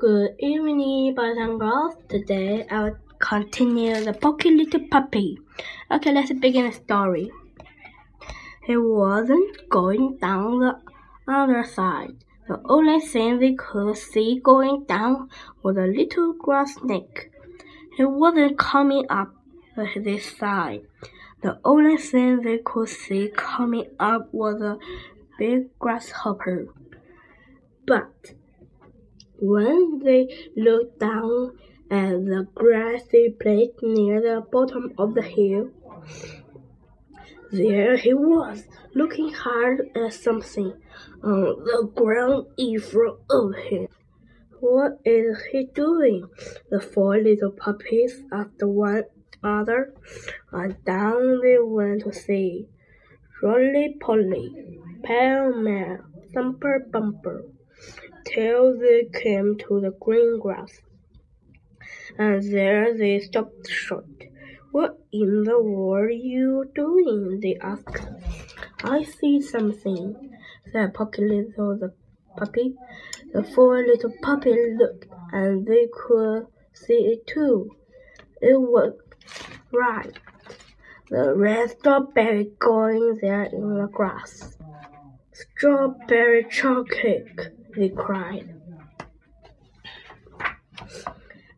Good evening, boys and girls. Today I will continue the Poky Little Puppy. Okay, let's begin the story. He wasn't going down the other side. The only thing they could see going down was a little grass snake. He wasn't coming up this side. The only thing they could see coming up was a big grasshopper. But when they looked down at the grassy place near the bottom of the hill, there he was, looking hard at something on the ground in front of him. What is he doing? The four little puppies asked one another, and down they went to see. Rolly Polly, Pell Mell, Thumper Bumper till they came to the green grass. And there they stopped short. What in the world are you doing? they asked. I see something, said Poky Little the puppy. The four little puppies looked, and they could see it too. It was right. The red strawberry growing there in the grass. Strawberry chocolate they cried.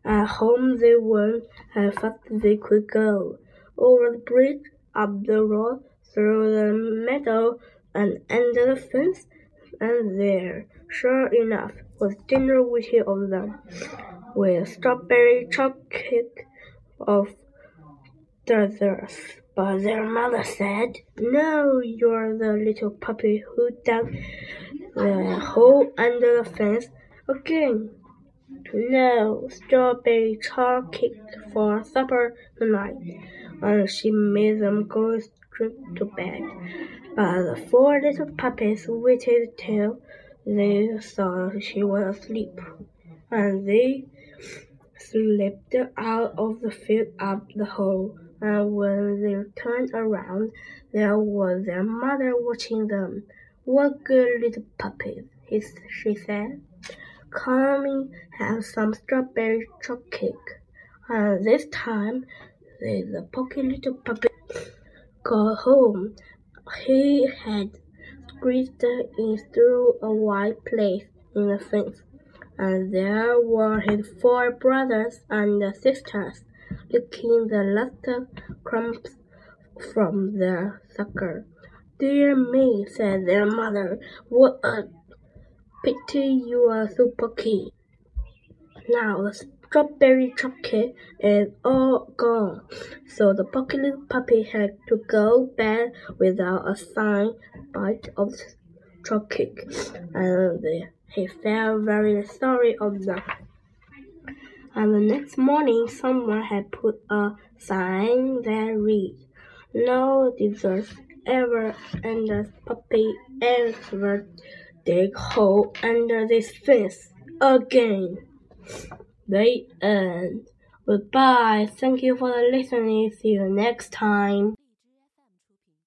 At home they went as fast as they could go, over the bridge, up the road, through the meadow, and under the fence, and there, sure enough, was dinner waiting of them, with strawberry chocolate of desserts. But their mother said, No, you're the little puppy who dug the hole under the fence again. No strawberry chocolate for supper tonight. And she made them go straight to bed. But the four little puppies waited till they saw she was asleep. And they slipped out of the field up the hole. And when they turned around, there was their mother watching them. What good little puppies, she said. Come have some strawberry chocolate. Cake. And this time, the poky little puppy got home. He had squeezed in through a wide place in the fence, and there were his four brothers and sisters, licking the last crumbs from their supper. Dear me, said their mother, what a pity you are so poky. Now the strawberry chocolate is all gone, so the poky little puppy had to go bed without a sign bite of chocolate, and he felt very sorry of that. And the next morning, someone had put a sign that read, "No dessert ever and the puppy ever dig hole under this fence again. The end. Goodbye. Thank you for listening. See you next time.